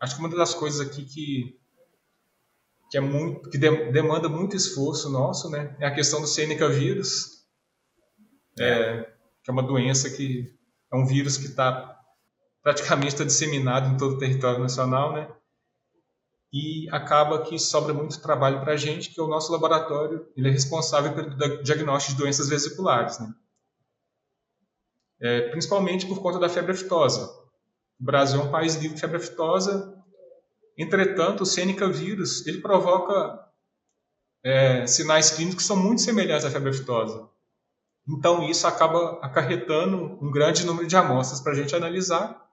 acho que uma das coisas aqui que que é muito que de, demanda muito esforço nosso, né, é a questão do Seneca vírus, é, que é uma doença que é um vírus que está praticamente está disseminado em todo o território nacional, né? E acaba que sobra muito trabalho para a gente, que é o nosso laboratório, ele é responsável pelo diagnóstico de doenças vesiculares, né? É, principalmente por conta da febre aftosa. O Brasil é um país livre de febre aftosa, entretanto, o Seneca vírus, ele provoca é, sinais clínicos que são muito semelhantes à febre aftosa. Então, isso acaba acarretando um grande número de amostras para a gente analisar